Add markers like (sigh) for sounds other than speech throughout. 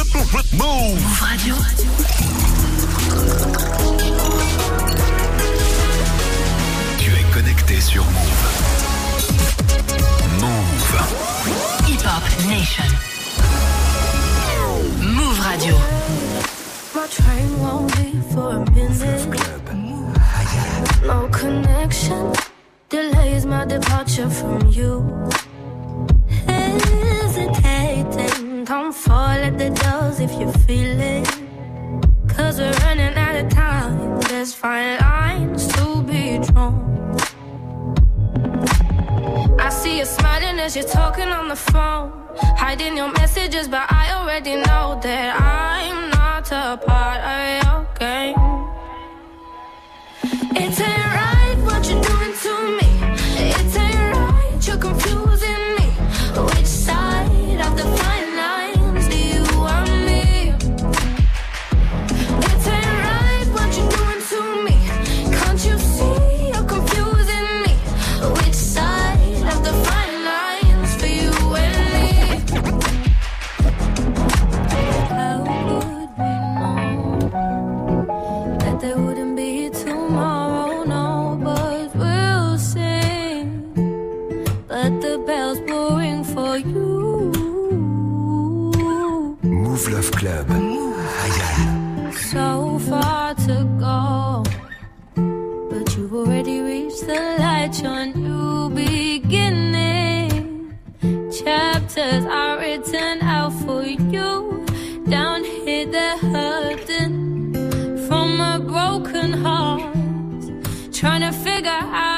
Move Radio. Tu es connecté sur Move. Move. Hip Hop Nation. Move Radio. My train won't leave for a minute. No connection delays my departure from you. Come fall at the doors if you feel it. Cause we're running out of time. There's fine lines to be drawn. I see you smiling as you're talking on the phone. Hiding your messages, but I already know that I'm not a part of your game. It's letters are written out for you. Down here, they're hurting from a broken heart, trying to figure out.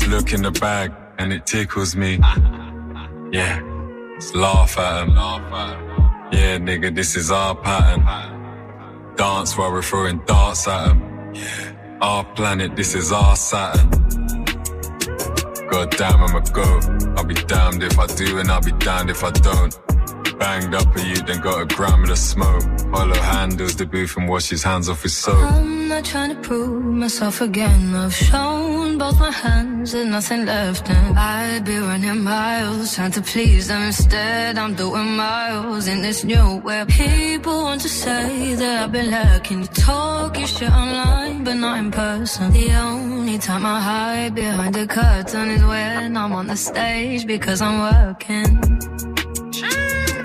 Just look in the bag and it tickles me. (laughs) Yeah, just laugh at 'em. Yeah, nigga, this is our pattern. Dance while we're throwing darts at 'em. Our planet, this is our Saturn. God damn, I'm a goat. I'll be damned if I do and I'll be damned if I don't. Banged up a you, then got a gram of the smoke. Hollow handles the booth and wash his hands off his soap. I'm not trying to prove myself again. I've shown both my hands, there's nothing left. And I'd be running miles, trying to please them. Instead, I'm doing miles in this new web. People want to say that I've been lacking. You talk your shit online, but not in person. The only time I hide behind the curtain is when I'm on the stage because I'm working.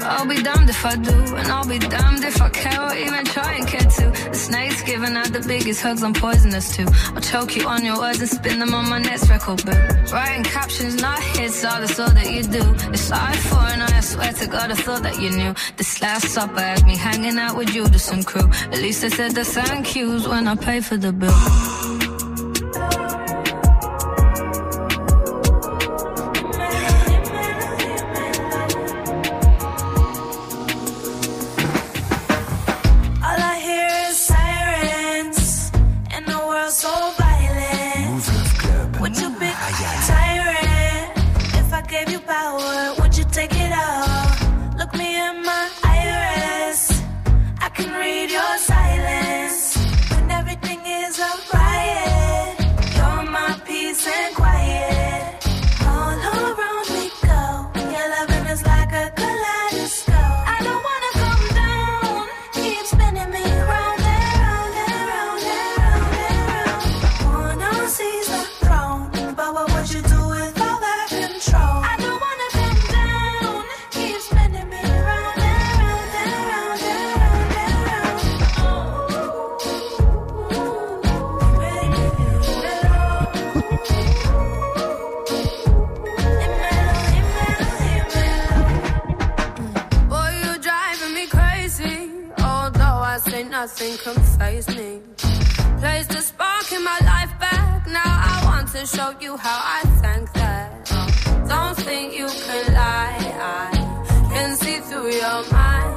I'll be damned if I do, and I'll be damned if I care or even try and care to. The snake's giving out the biggest hugs, I'm poisonous too. I'll choke you on your words and spin them on my next record book. Writing captions, not hits, all that's all that you do. It's I for and I swear to God, I thought that you knew. This last supper had me hanging out with Judas and crew. At least I said the thank yous when I pay for the bill. I phase me. Place the spark in my life back. Now I want to show you how I thank that. Don't think you can lie. I can see through your mind.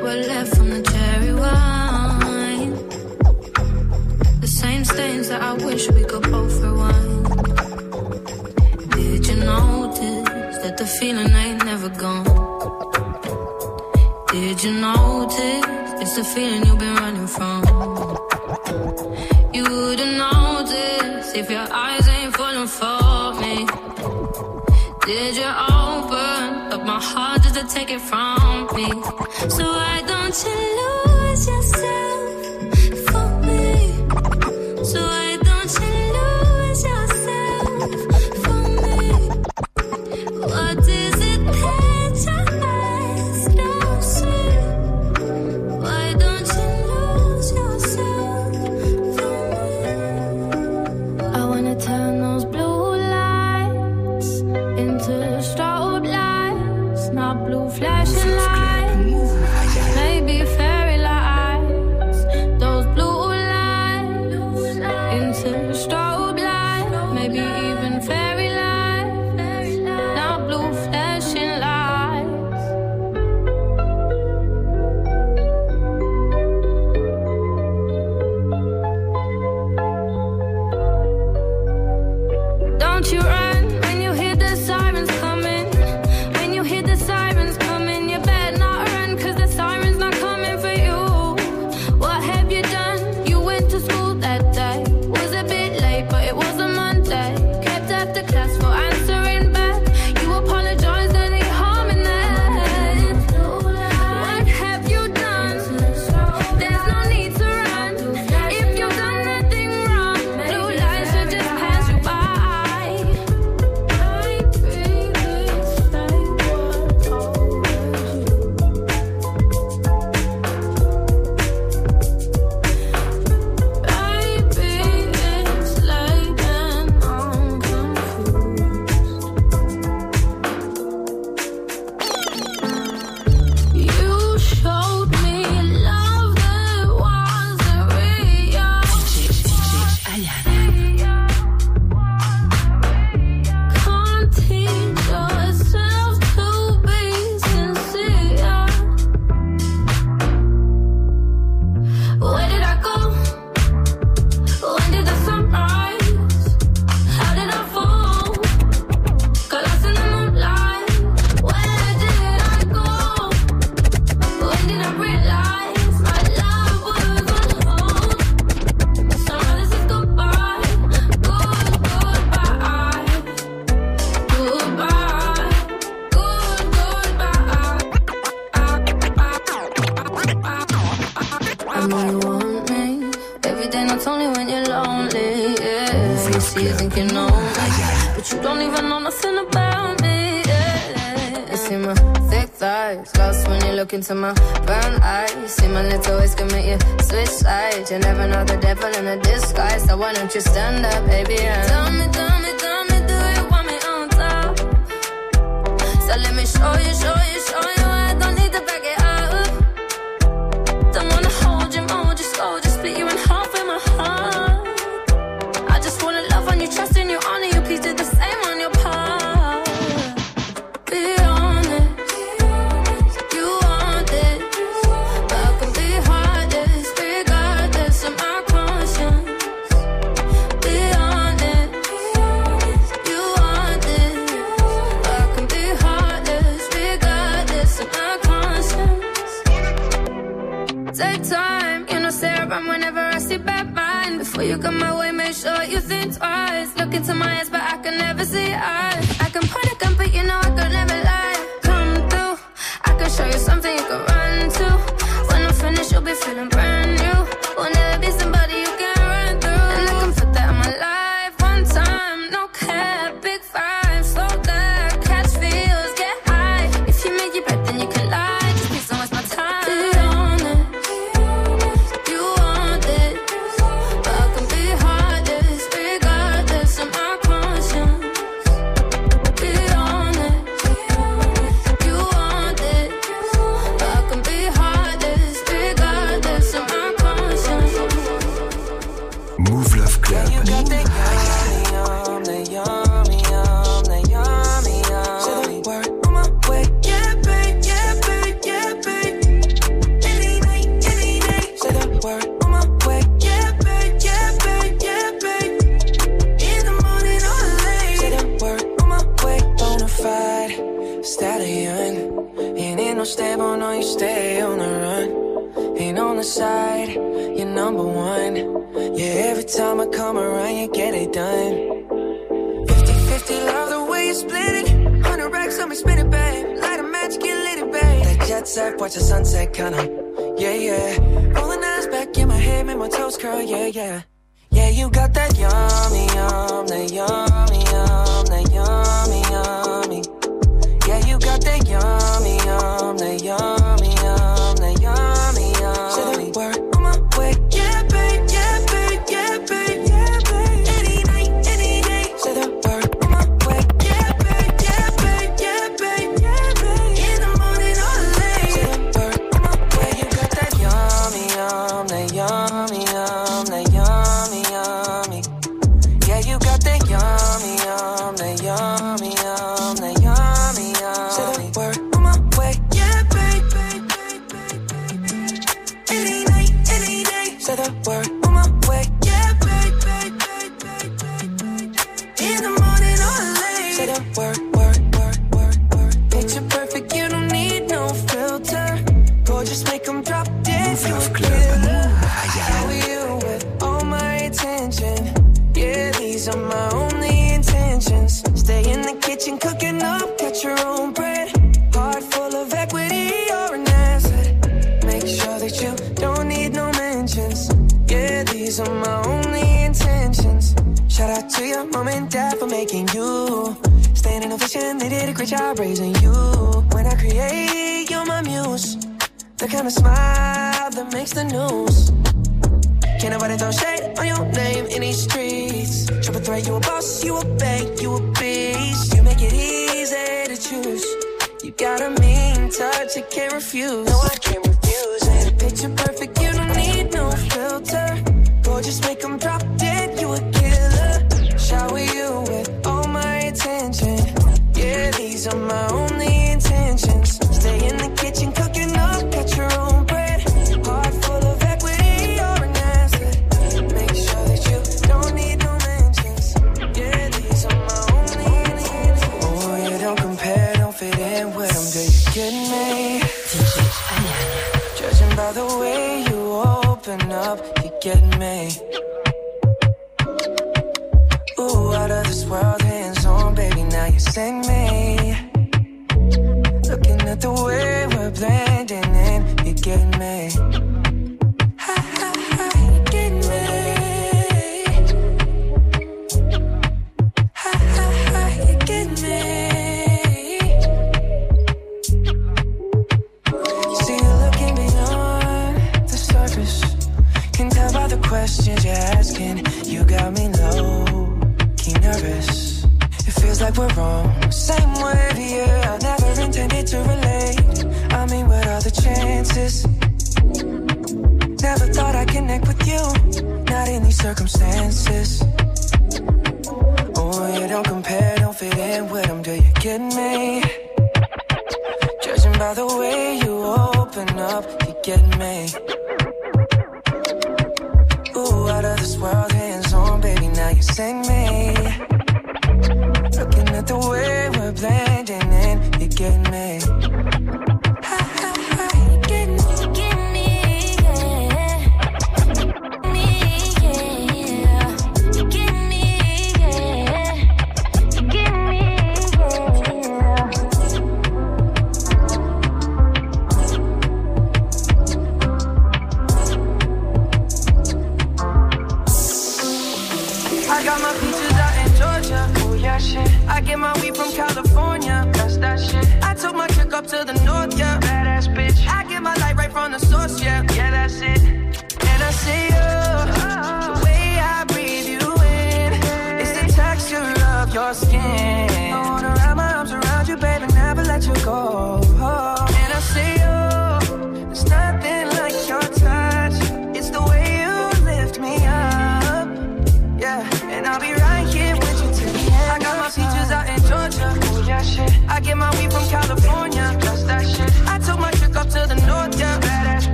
that were left from the cherry wine. The same stains that I wish we could both rewind. Did you notice that the feeling ain't never gone? Did you notice it's the feeling you've been running from? You wouldn't notice if your eyes. take it from me. So why don't you lose yourself? to my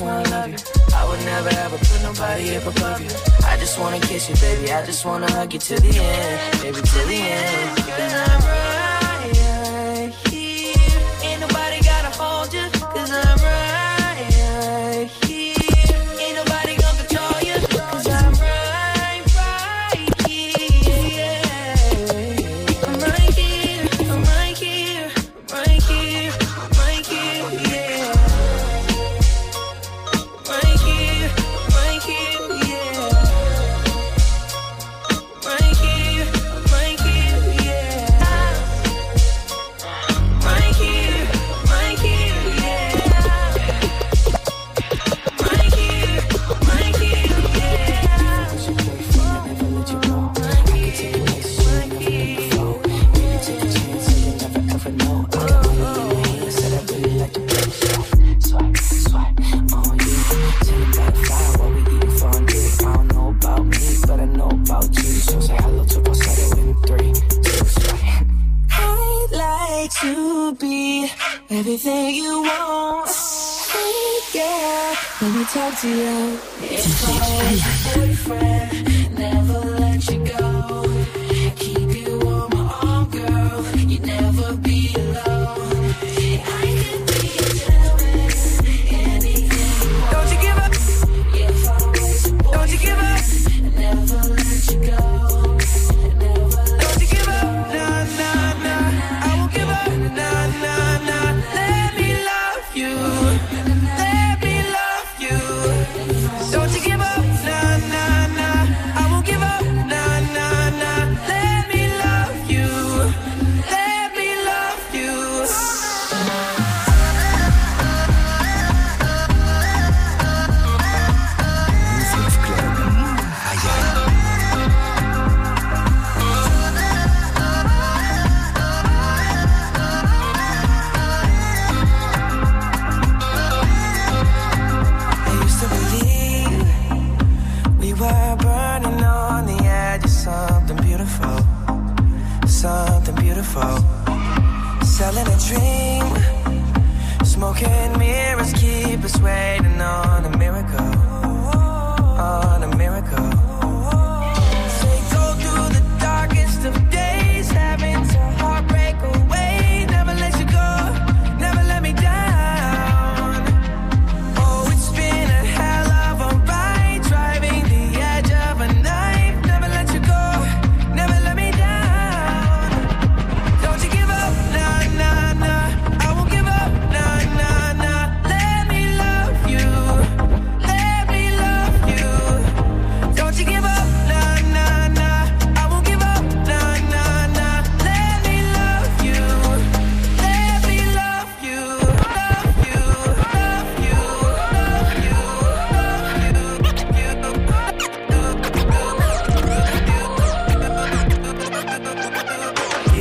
just wanna love you. I would never ever put nobody up above you. I just wanna kiss you, baby. I just wanna hug you till the end, baby, till the end. Cause I'm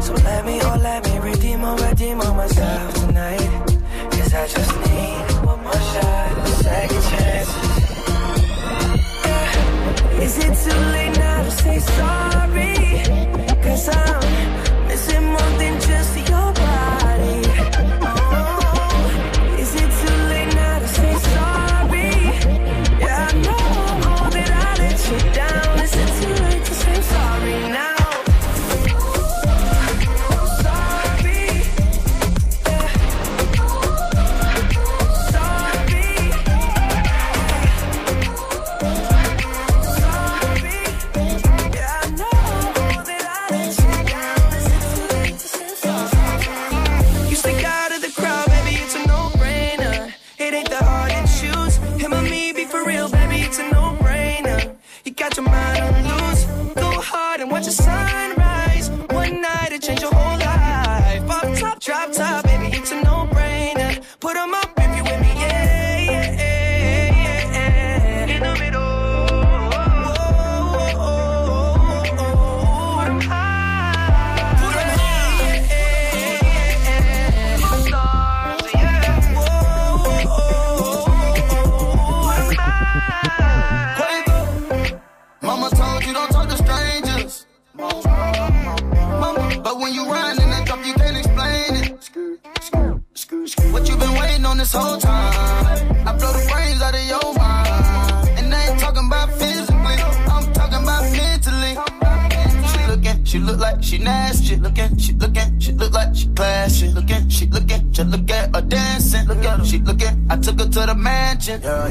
So let me, oh, let me redeem oh redeem all myself tonight. Cause I just need one more shot, a second chance. Yeah. Is it too late now to say sorry? Cause I'm missing more than just your body. Yeah,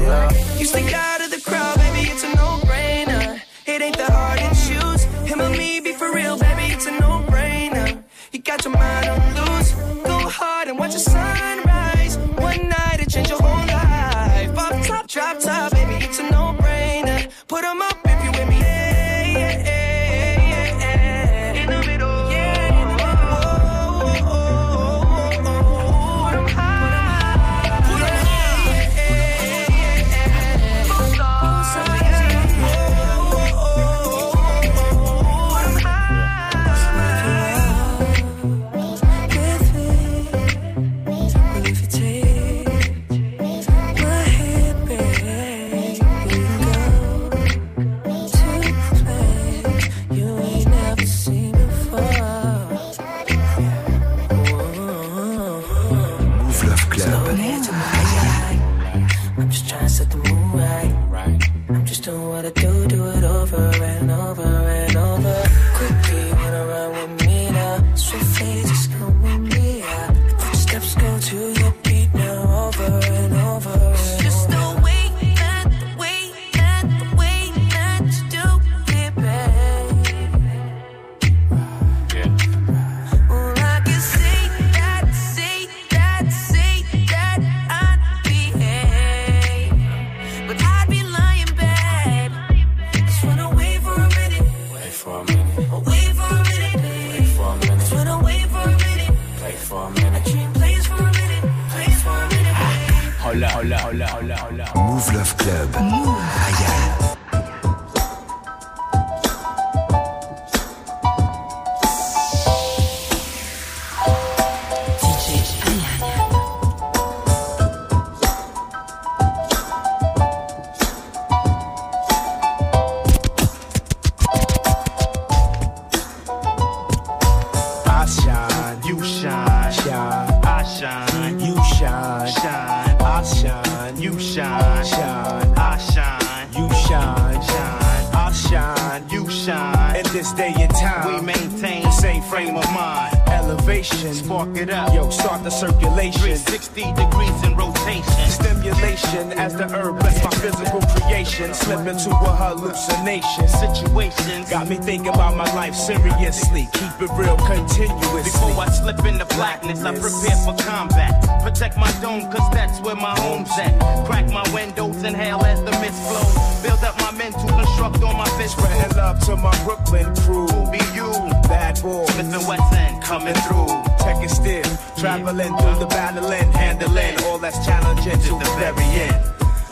about my life seriously. Keep it real continuously. Before I slip into blackness, I prepare for combat. Protect my dome, cause that's where my home's at. Crack my windows, inhale as the mist flows. Build up my men to construct on my fish. Spreading love to my Brooklyn crew. Who be you? Bad boy. Smith and Wesson coming through. Checking still, traveling through the battling, handling all that's challenging to the very end.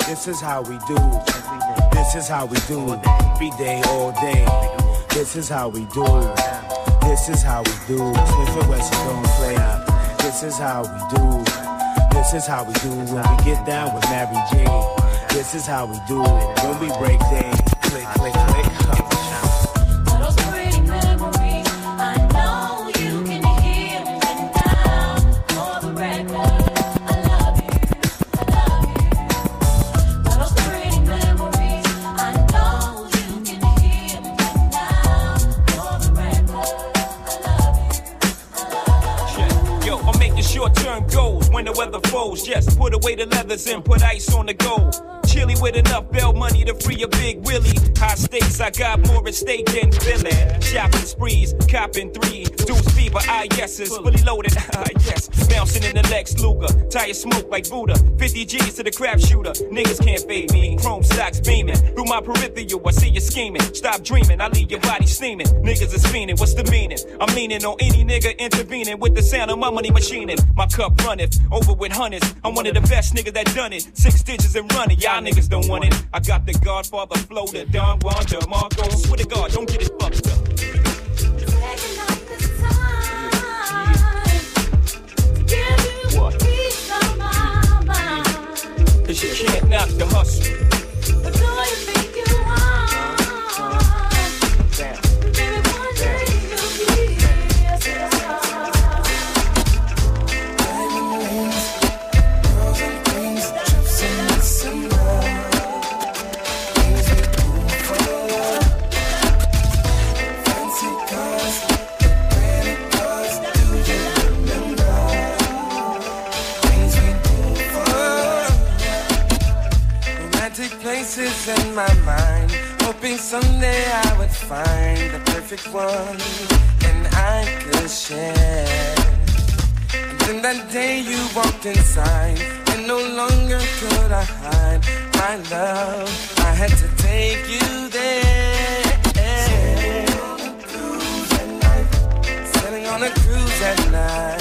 This is how we do. This is how we do. Be day all day. This is how we do. This is how we do. Smith and Wesson don't play. This is how we do. This is how we do when we get down with Mary J. This is how we do it when we break things. Click, click, Fully loaded, (laughs) yes. Bouncing in the Lex Luger, tire smoke like Buddha. 50 G's to the crap shooter. Niggas can't fade me. Chrome stocks beaming. Through my peripheral, I see you scheming. Stop dreaming, I leave your body steaming. Niggas is fiending, what's the meaning? I'm leaning on any nigga intervening with the sound of my money machining. My cup runneth over with hundreds. I'm one of the best niggas that done it. Six digits and running, y'all niggas don't want it. I got the Godfather flow, the Don Juan DeMarco. Swear to God, don't get it fucked you can't knock the hustle. Someday I would find the perfect one and I could share. And then that day you walked inside, and no longer could I hide my love. I had to take you there. Sailing on a cruise at night.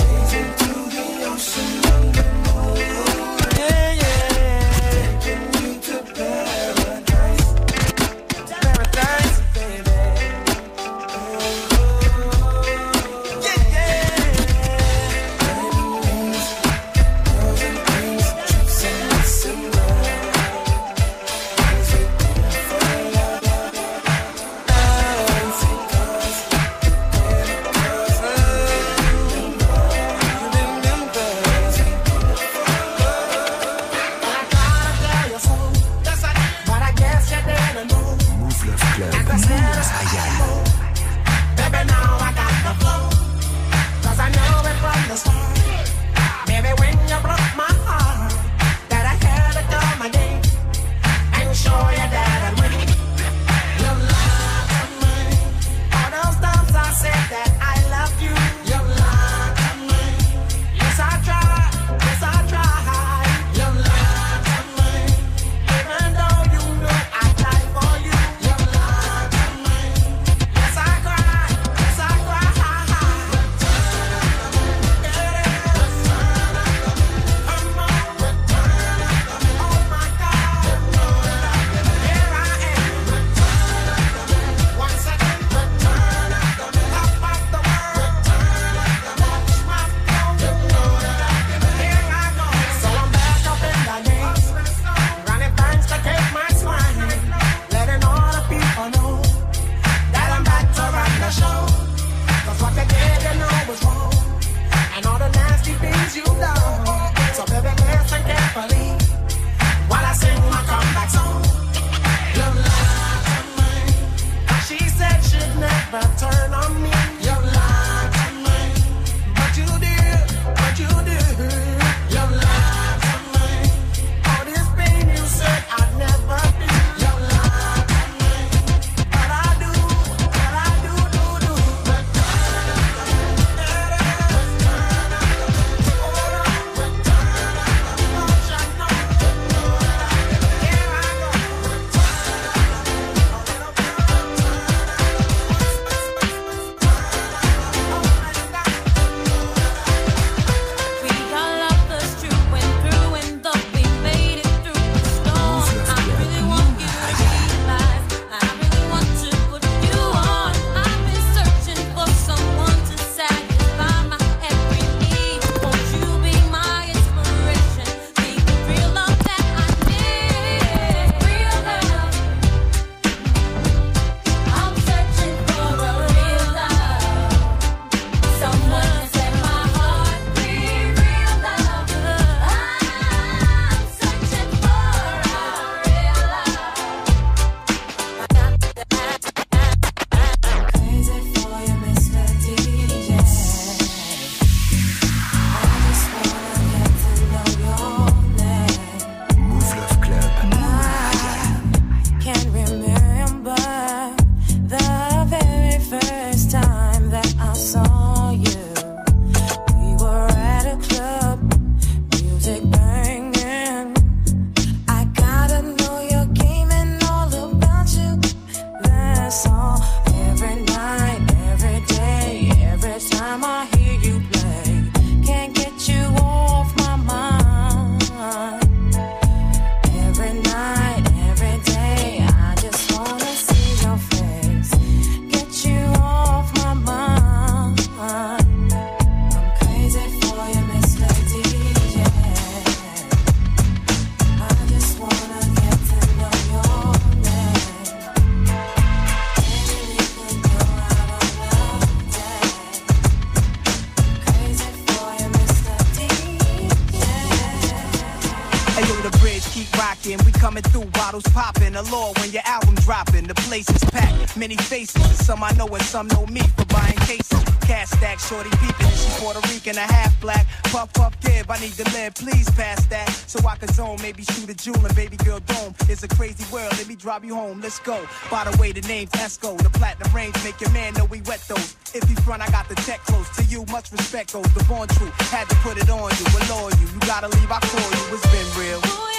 Many faces. Some I know and some know me for buying cases. Cash stack, shorty peeping. and She Puerto Rican, a half black. Puff, puff, give. I need to live, please pass that. So I can zone, maybe shoot a jewel and baby girl dome. It's a crazy world, let me drive you home. Let's go. By the way, the name's Esco. The platinum range make your man know we wet those. If you front, I got the tech close to you. Much respect goes the born truth. Had to put it on you, allure you. You gotta leave, I call you. It's been real.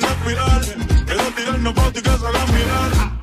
de cuidarme. Quiero tirarnos pa' ti que salgan mirar.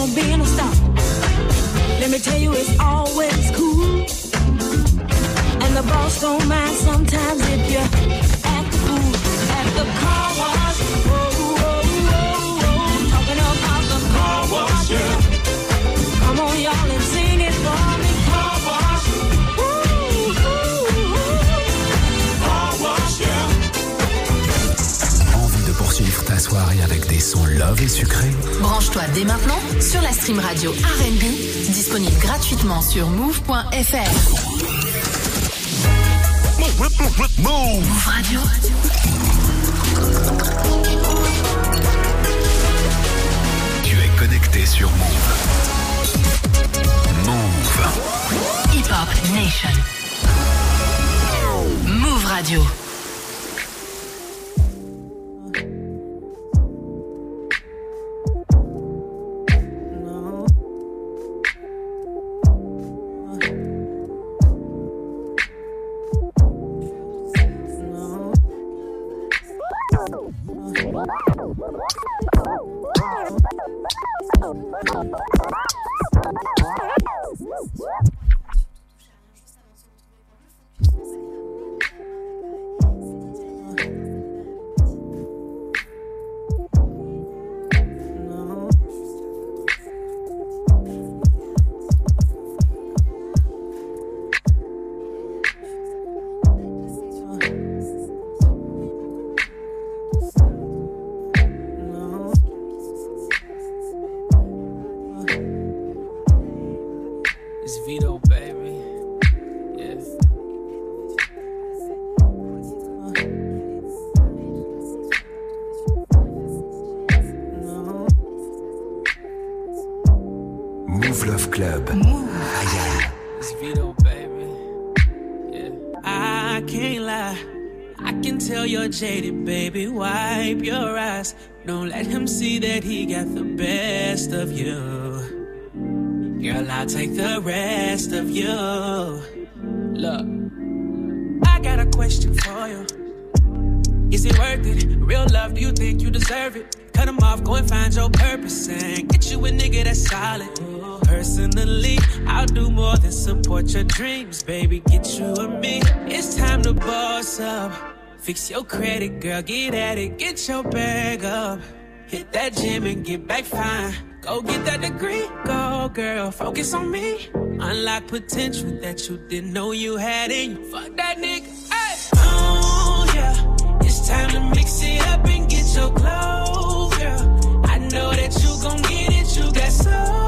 On being a star. Let me tell you, it's always cool. And the boss don't mind sometimes if you love et sucrés Branche-toi dès maintenant sur la stream radio R&B, disponible gratuitement sur move.fr. Move Radio. Tu es connecté sur Move. Move. Hip Hop Nation. Move Radio. Jaded, baby. Wipe your eyes. Don't let him see that he got the best of you. Girl, I'll take the rest of you. Look, I got a question for you. Is it worth it? Real love, do you think you deserve it? Cut him off, go and find your purpose and get you a nigga that's solid. Personally, I'll do more than support your dreams, baby. Get you a me. It's time to boss up. Fix your credit, girl, get at it. Get your bag up. Hit that gym and get back fine. Go get that degree, go girl. Focus on me. Unlock potential that you didn't know you had in you. Fuck that nigga. Hey. Oh yeah, it's time to mix it up and get your glow, girl. I know that you gon' get it. You got so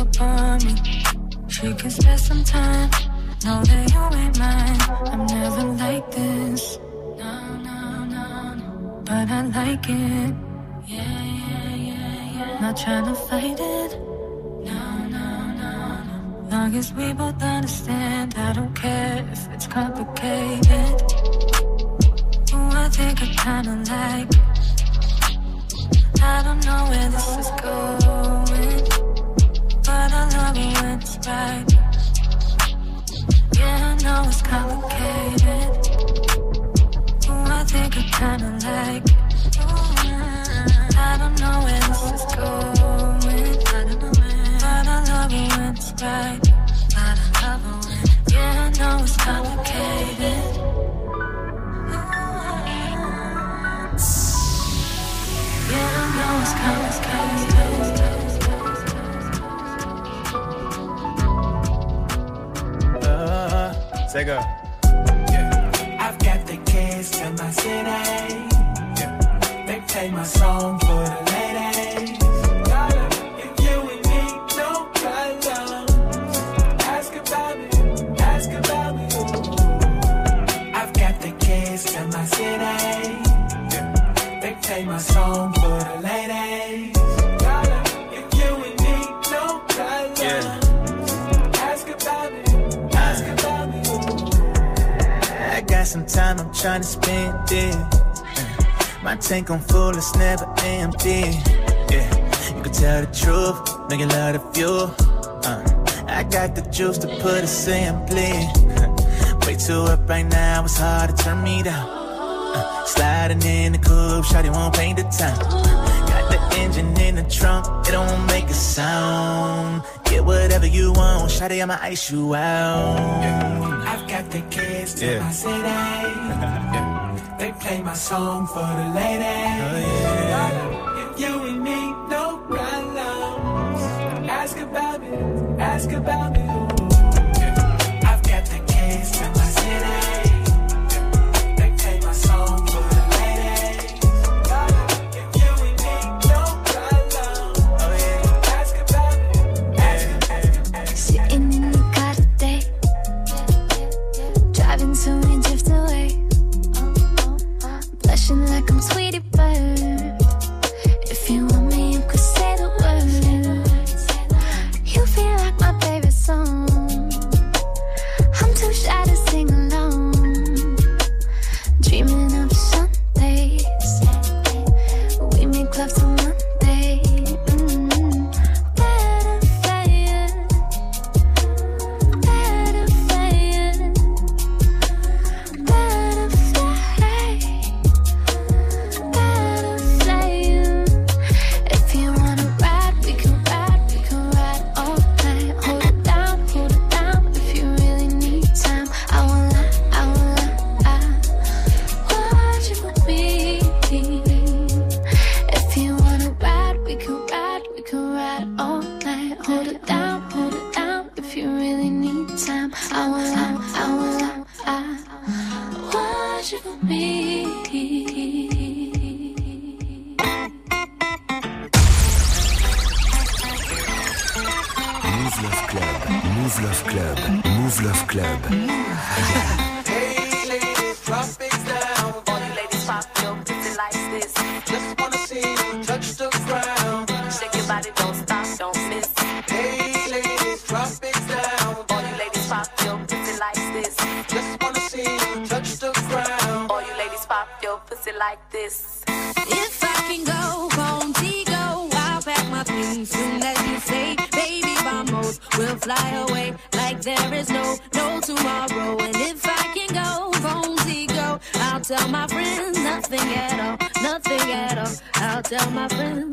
up on me. We can spend some time. Know that you ain't mine. I'm never like this. No, no, no, no. But I like it. Yeah, yeah, yeah, yeah. Not trying to fight it. No, no, no, no. Long as we both understand, I don't care if it's complicated. I think I kinda like it. I don't know where this is going, but I love it when it's right. Yeah, I know it's complicated. Ooh, I think I kinda like it. I don't know where this is going, but I love it when it's right. But I love it when, yeah, I know it's complicated. Yeah, I know it's complicated. Say go. I've got the keys to my city. They play my song for the dedicate my song for the ladies. Some time I'm trying to spend it. Uh, my tank on full, it's never empty. Yeah, you can tell the truth, make a lot of fuel. Uh, I got the juice to put it simply. (laughs) Way too up right now, it's hard to turn me down. Sliding in the coupe, shawty won't paint the time. Got the engine in the trunk, it don't make a sound. Get whatever you want, shawty, I'ma ice you out. I've got the kids to yeah. my city. (laughs) They play my song for the ladies. Oh, yeah. If you and me, no problems. Ask about me, ask about me. Move Love Club. Move Love Club. tell my friends.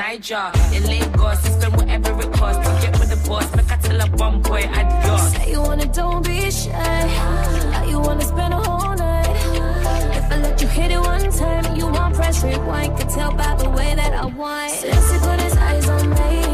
Niger. In Lagos, spend whatever it costs get with the boss. Make I tell a one boy adios. Say you wanna, don't be shy. How you wanna spend a whole night? If I let you hit it one time, you want press rewind. Could tell by the way that I whine. Since he put his eyes on me,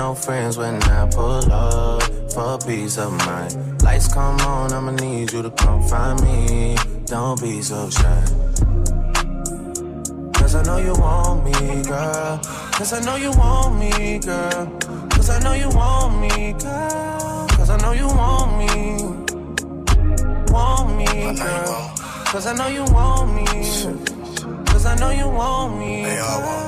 no friends when I pull up for peace of mind. Lights come on, I'ma need you to come find me. Don't be so shy. Cause I know you want me, girl. Cause I know you want me, girl. Cause I know you want me, girl. Cause I know you want me want me, girl. Cause I know you want me. Cause I know you want me. girl.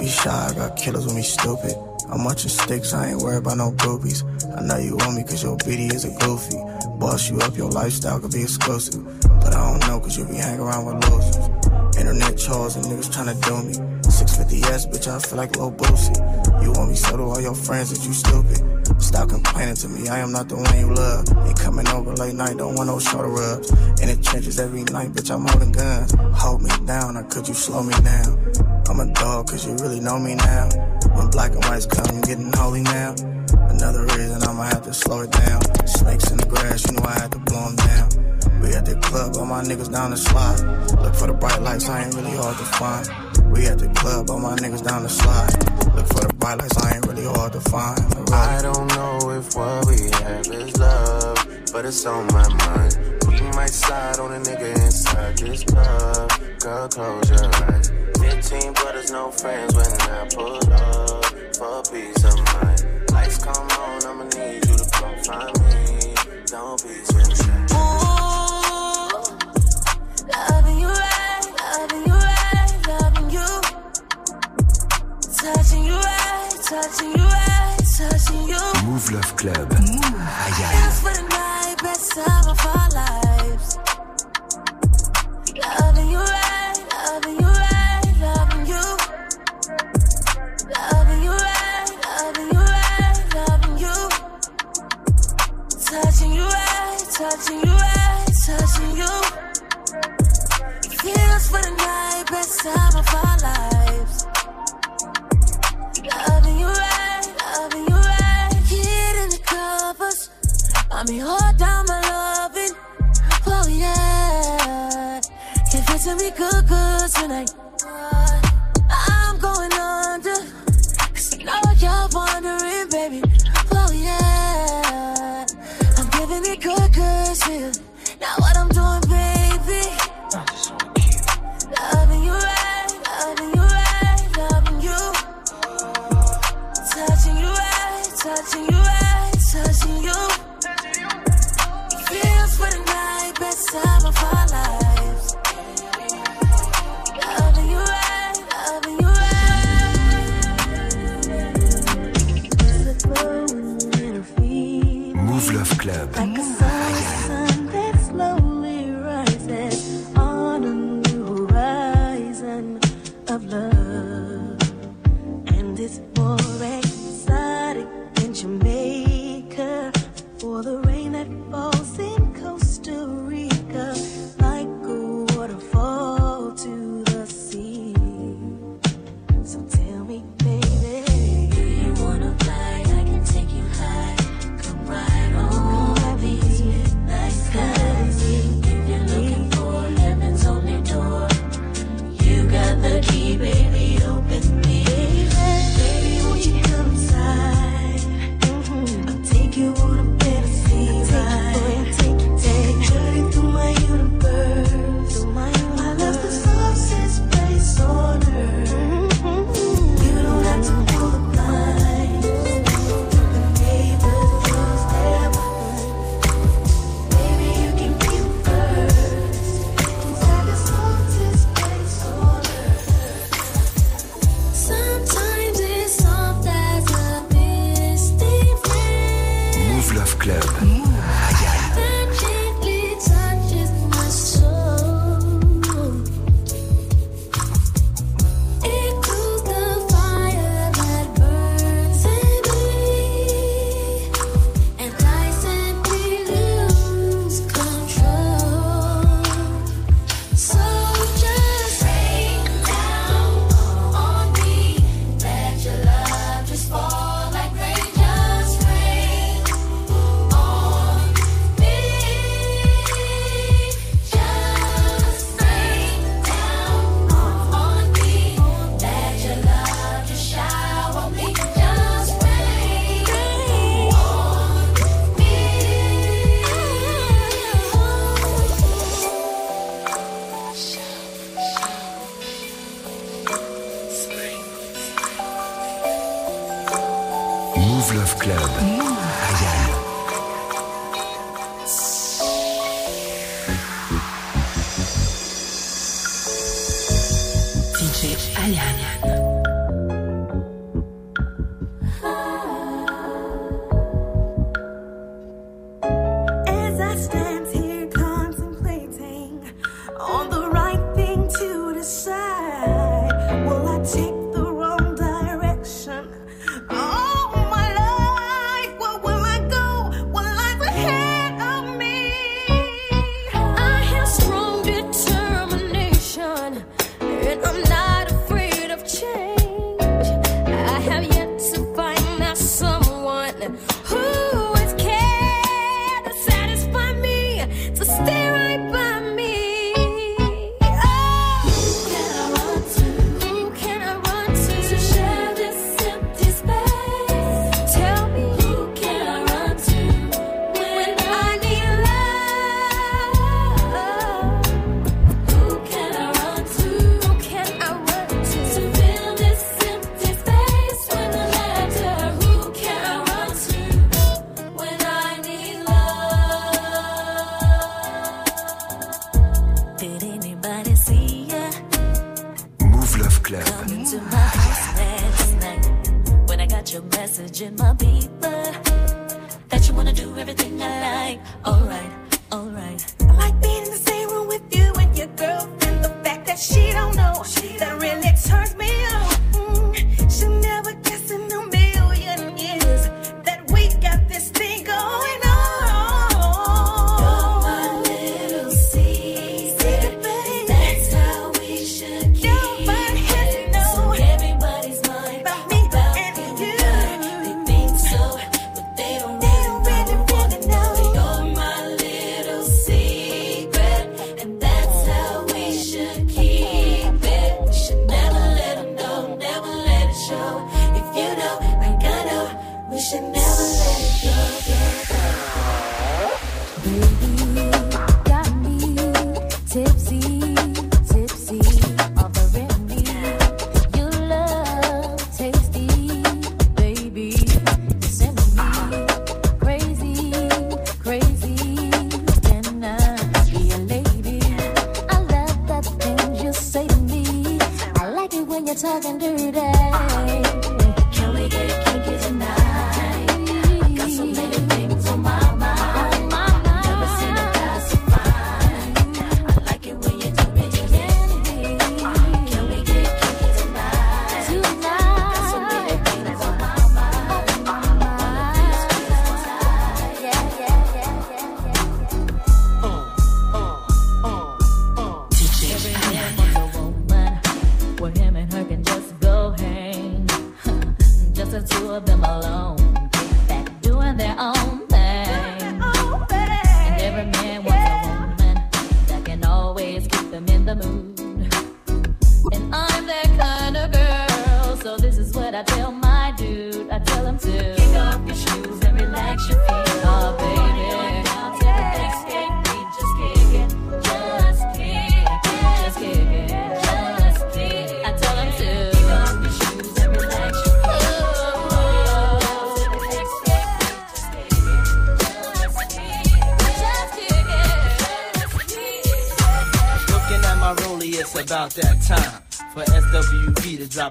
Be shy, I got killers with me stupid. I'm watching sticks, I ain't worried about no groupies. I know you want me cause your BD is a goofy. Boss you up, your lifestyle could be exclusive. But I don't know cause you be hanging around with losers. Internet chores and niggas tryna do me. 650S, bitch, I feel like Lil Boosie. You want me so do all your friends that you stupid. Stop complaining to me, I am not the one you love. Ain't coming over late night, don't want no shoulder rubs. In the trenches every night, bitch, I'm holding guns. Hold me down, or could you slow me down? I'm dog, cause you really know me now. When black and whites come, getting holy now. Another reason I'ma have to slow it down. Snakes in the grass, you know I had to blow 'em down. We at the club, all my niggas down the slide. Look for the bright lights, I ain't really hard to find. We at the club, all my niggas down the slide. Look for the bright lights, I ain't really hard to find. I don't know if what we have is love, but it's on my mind. We might slide on a nigga inside this club. Girl, close your eyes. 15 brothers, no friends when I pull up for peace of mind. Lights come on, I'ma need you to come find me. Don't be so shy. Loving you right, loving you right, loving you. Touching you right, touching you right, touching you. Mouv' Love Club. Dance for the night, best time of our lives.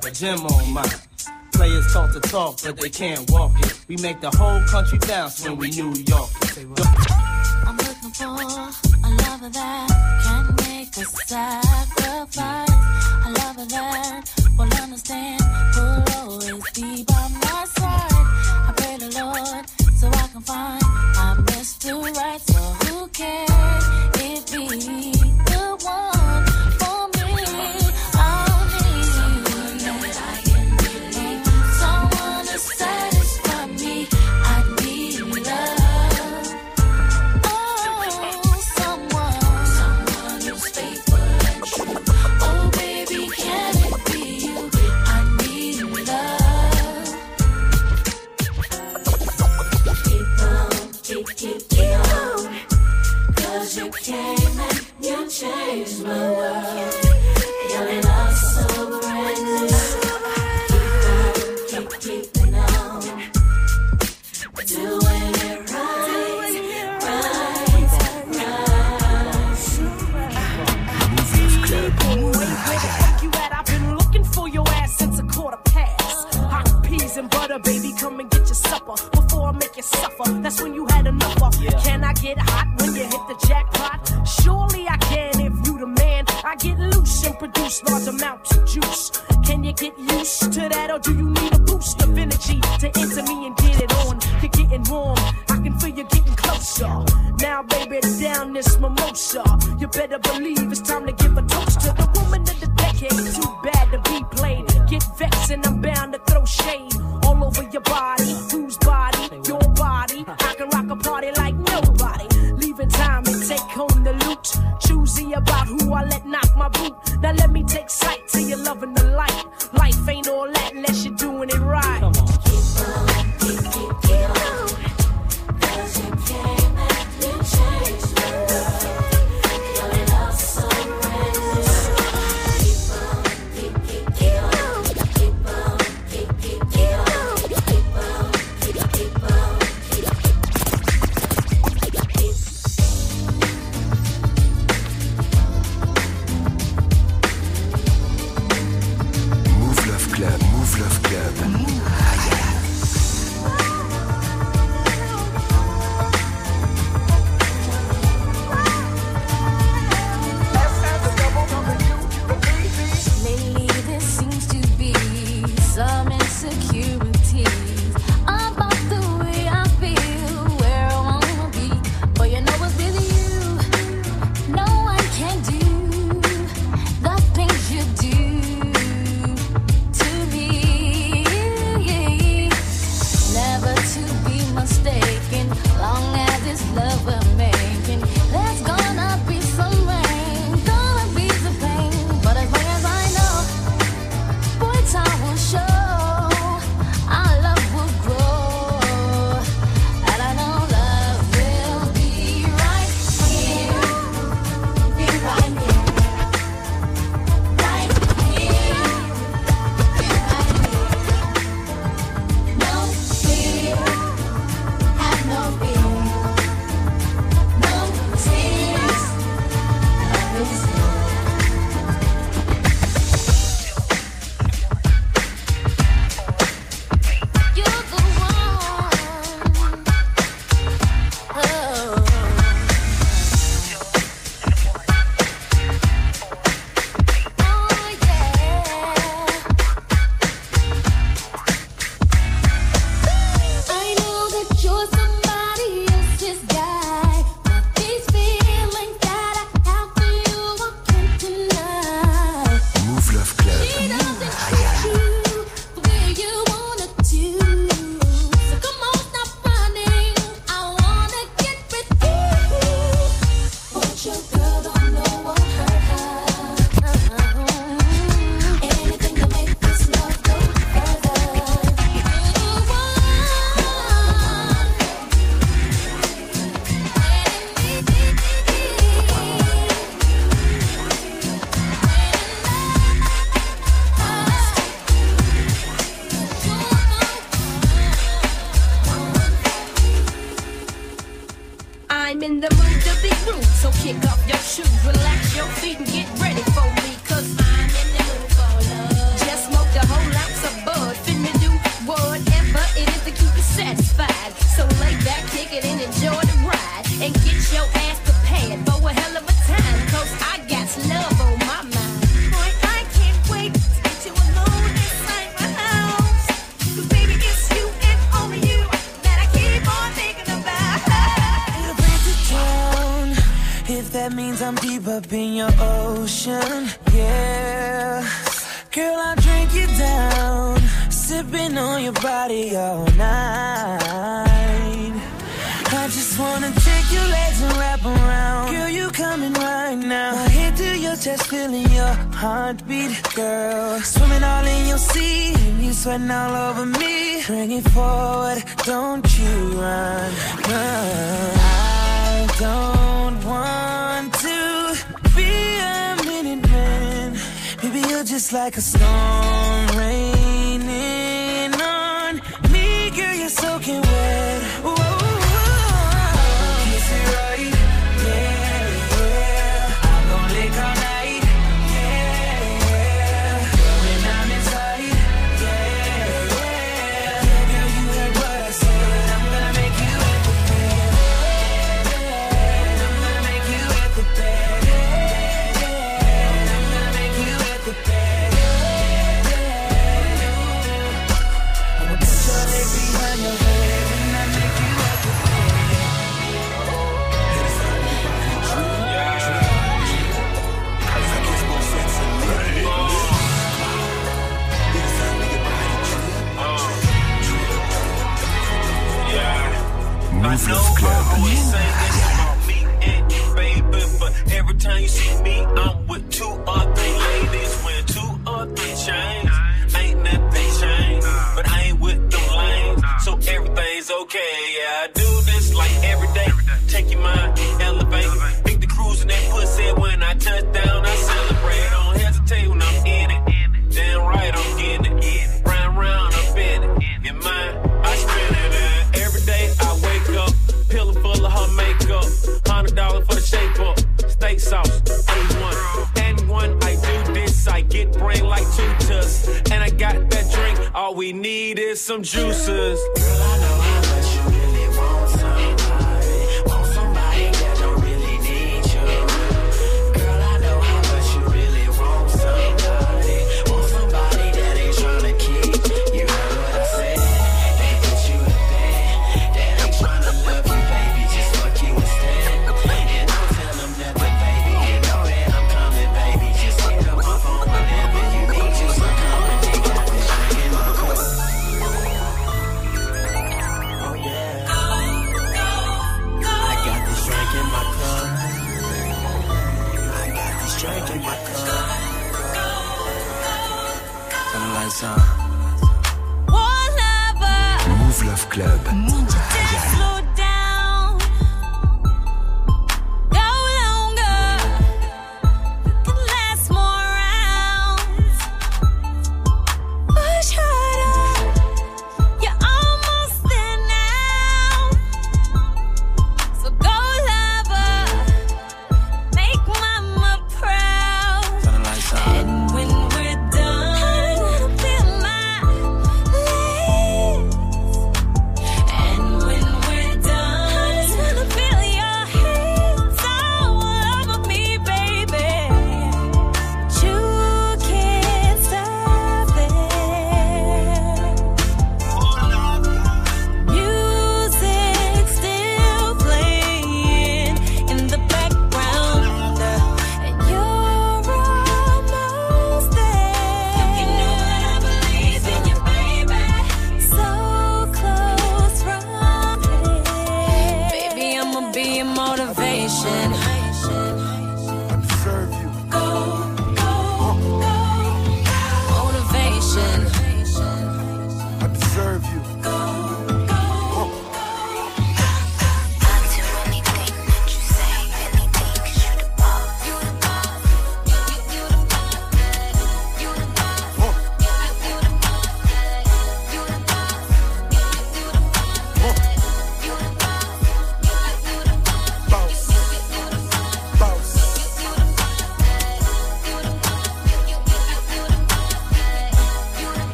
drop a gem on my Players talk to talk, but they can't walk it. We make the whole country bounce when we New York.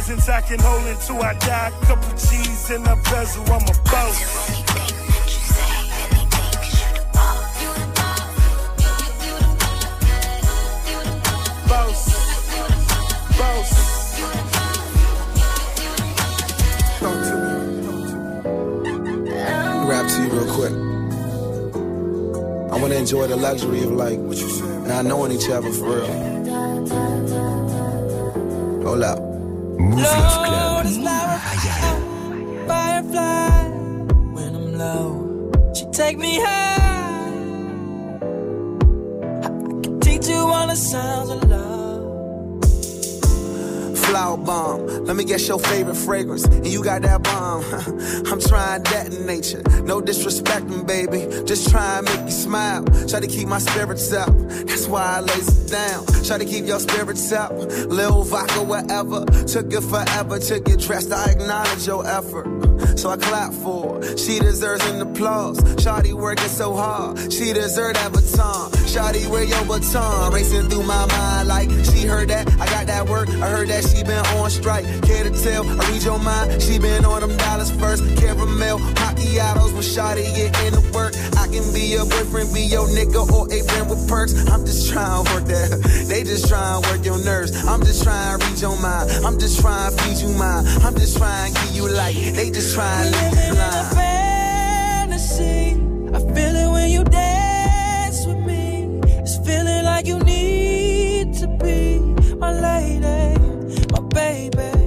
presents I can hold until I die. A couple cheese in a bezel, I'm a boss. Rap to you real quick. I want to enjoy the luxury of like not knowing each other for real. Try to keep my spirits up, that's why I lays it down. Try to keep your spirits up, little vodka, whatever. Took it forever to get dressed, I acknowledge your effort. So I clap for her. She deserves an applause. Shawty working so hard, she deserves avatar. Shawty, where your baton? Racing through my mind like she heard that. I got that work. I heard that she been on strike. Care to tell? I read your mind. She been on them dollars first. Caramel, macchiatos when Shawty get into work. I can be your boyfriend, be your nigga, or a friend with perks. I'm just trying to work that. (laughs) They just trying to work your nerves. I'm just trying to read your mind. I'm just trying to feed you mine. I'm just trying to give you light. They just trying to leave you blind. fantasy. Feeling like you need to be my lady, my baby.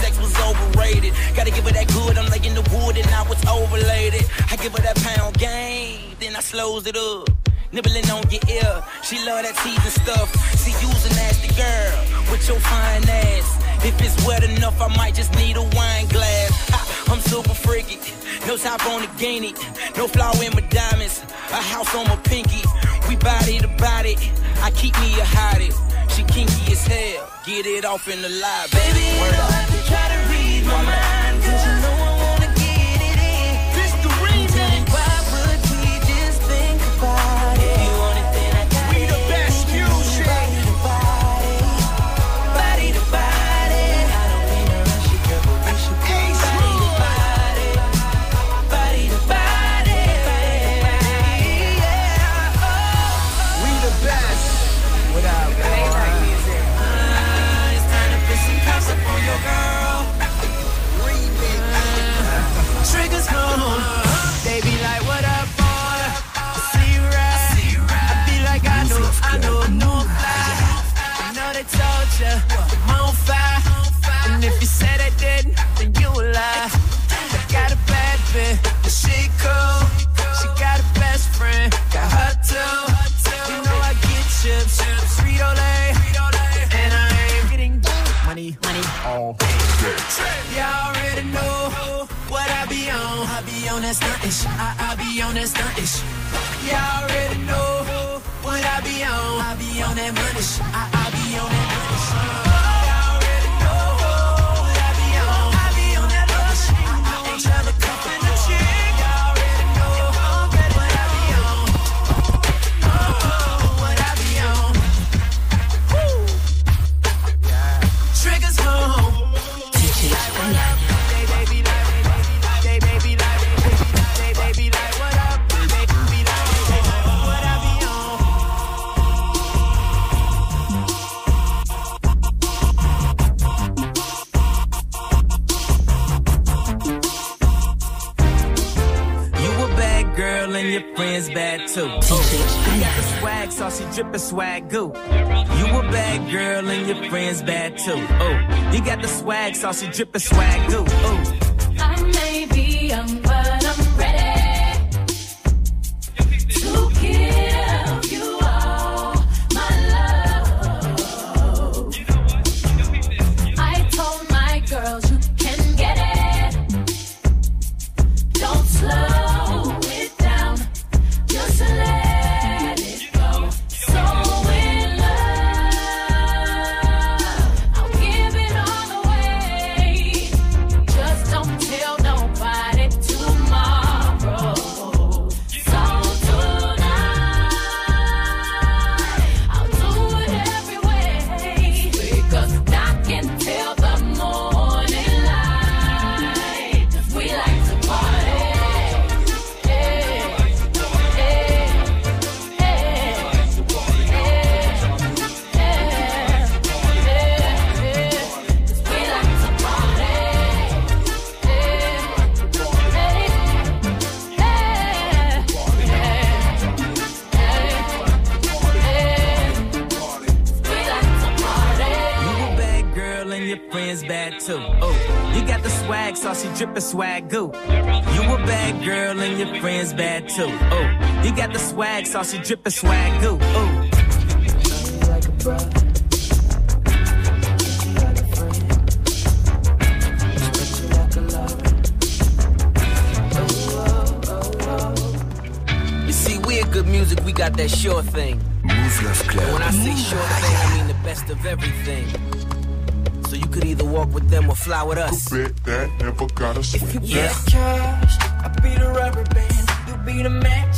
Sex was overrated. Gotta give her that good, I'm laying the wood and I was overlaid. I give her that pound game, then I slows it up. Nibbling on your ear, she love that teasing stuff. See, you's a nasty girl with your fine ass. If it's wet enough, I might just need a wine glass. Ha, I'm super freaky, no top on the guinea, no flaw in my diamonds, a house on my pinky. We body to body, I keep me a hottie. She kinky as hell, get it off in the lobby. Baby, try to read my mind, ya, I'm on fire. And if you said they didn't, then you a lie. I got a bad bitch, but she cool. She got a best friend, got her too. You know I get chips, Frito Lay, and I ain't getting money, money all day. Y'all already know what I be on. I be on that stuntish. I, I be on that stuntish. Y'all already know what I be on. I be on that money. I, I be on that too. You got the swag, saucy drippin' swag goo. You a bad girl and your friends bad too. Oh, you got the swag, saucy drippin' swag goo. Oh. That's all she drippin' swag goo. Ooh. see, we're good music, we got that sure thing. Mouv' Love Club. When I say sure thing, I mean the best of everything. So you could either walk with them or fly with us. Who bet that never got a swing. If you yeah. cash, I'll be the rubber band, you be the man.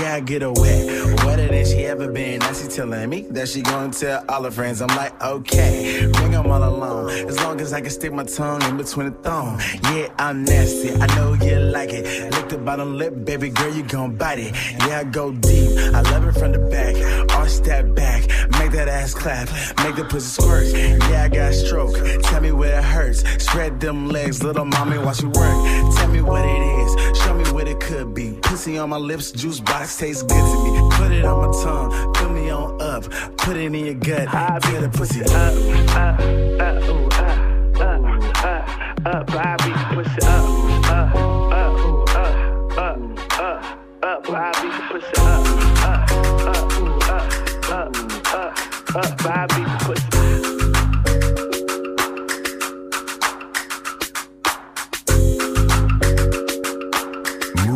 Yeah, I get her wet. Wetter than she ever been. Now she telling me that she gonna tell all her friends. I'm like, okay, bring them all along. As long as I can stick my tongue in between the thong. Yeah, I'm nasty. I know you like it. Lick the bottom lip, baby girl, you gon' bite it. Yeah, I go deep. I love it from the back. Arch that back. Make that ass clap. Make the pussy squirt. Yeah, I got stroke. Tell me where it hurts. Spread them legs, little mommy, watch you work. Tell me what it is. Show me what it could be. Pussy on my lips, juice juice box tastes good to me. Put it on my tongue, put me on up, put it in your gut, get the pussy up, up, up, ooh, up, up, up, up, I beat the up, up, up, ooh, up, up, up, up, I beat up, up, up, ooh, up, up, up, up, I beat the pussy.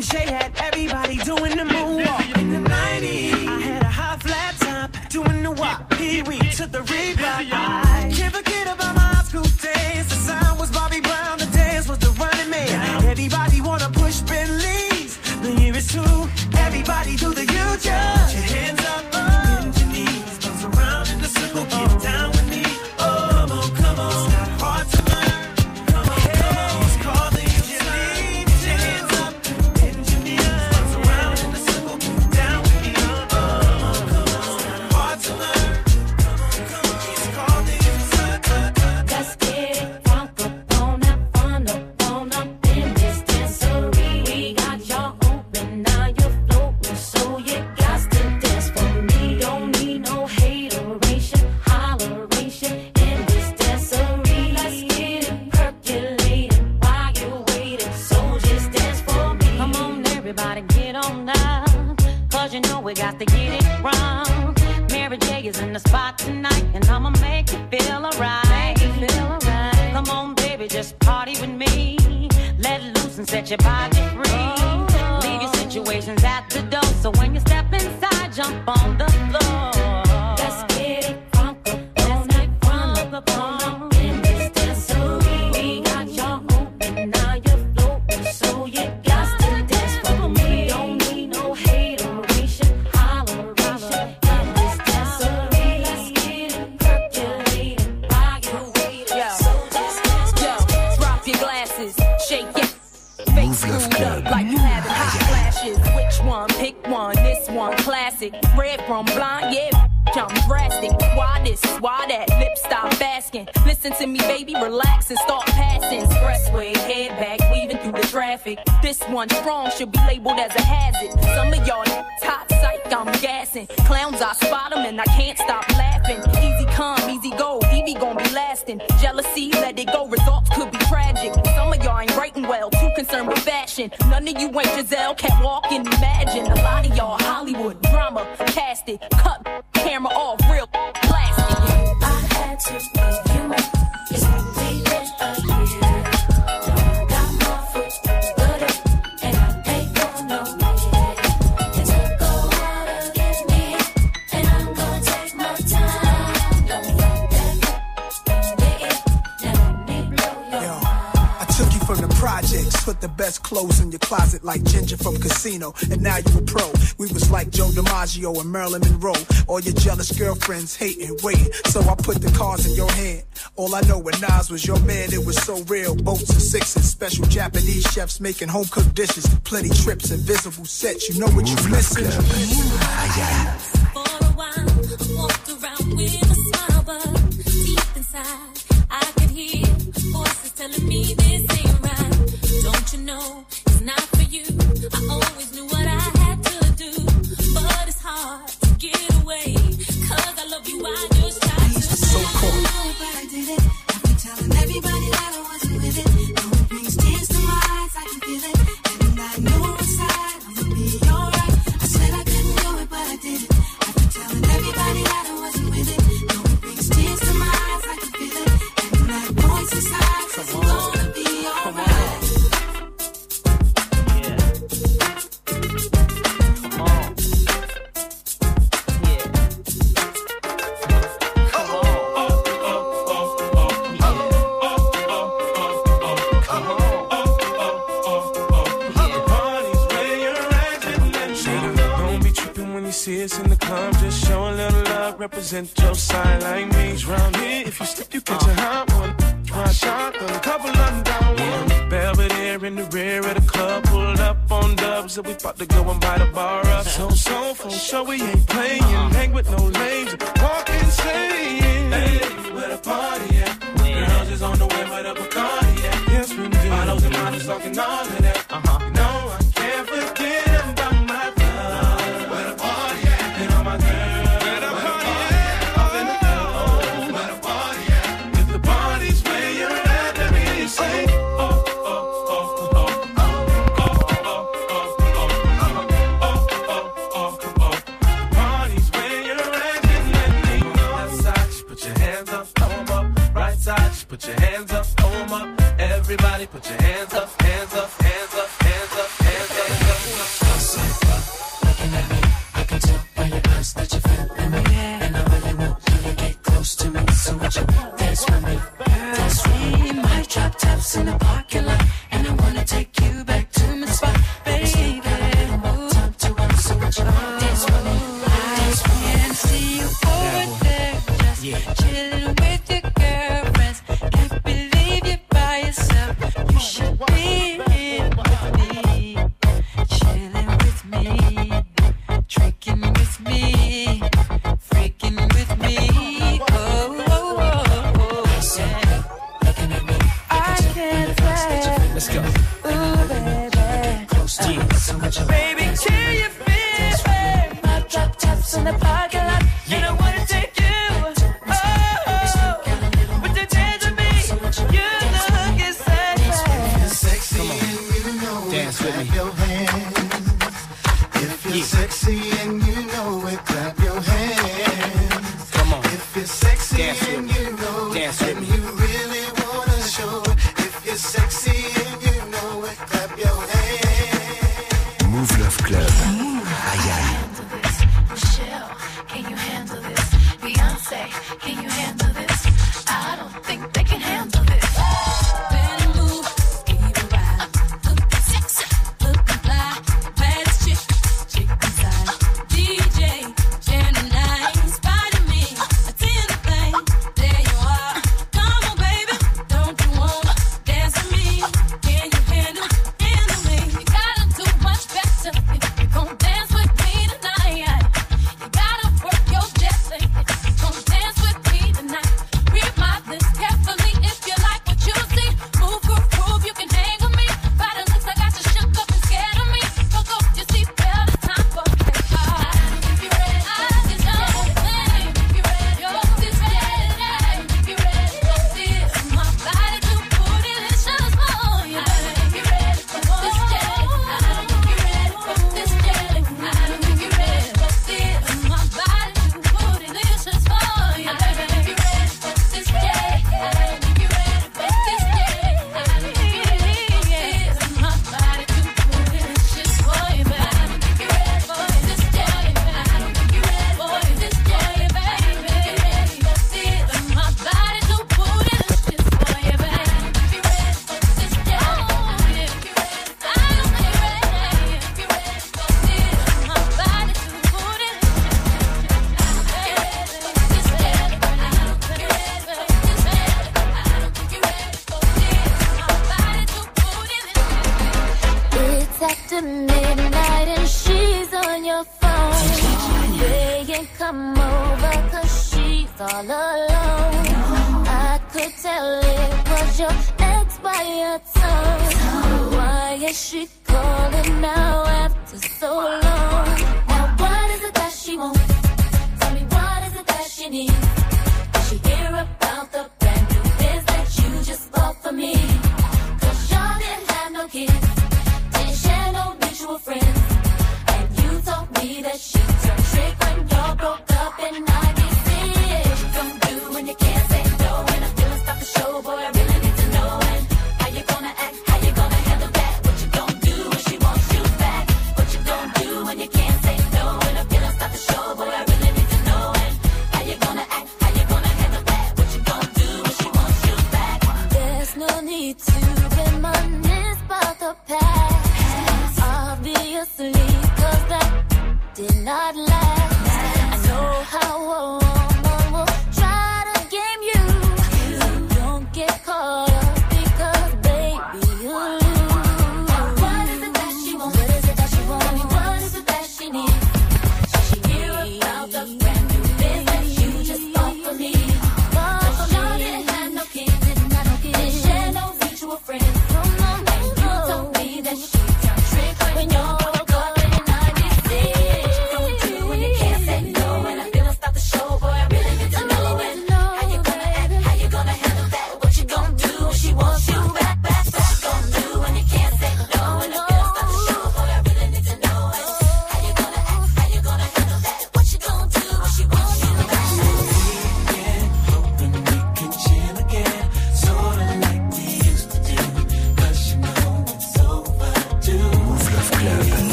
MJ had and Marilyn Monroe. All your jealous girlfriends hating, waiting. So I put the cards in your hand. All I know when Nas was your man, it was so real. Boats and sixes, special Japanese chefs making home cooked dishes. Plenty trips, invisible sets. You know what you missing. we ain't